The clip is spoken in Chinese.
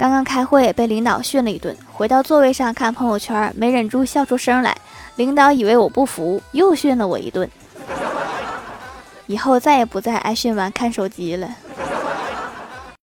刚刚开会被领导训了一顿回到座位上看朋友圈没忍住笑出声来领导以为我不服又训了我一顿。以后再也不在挨训完看手机了。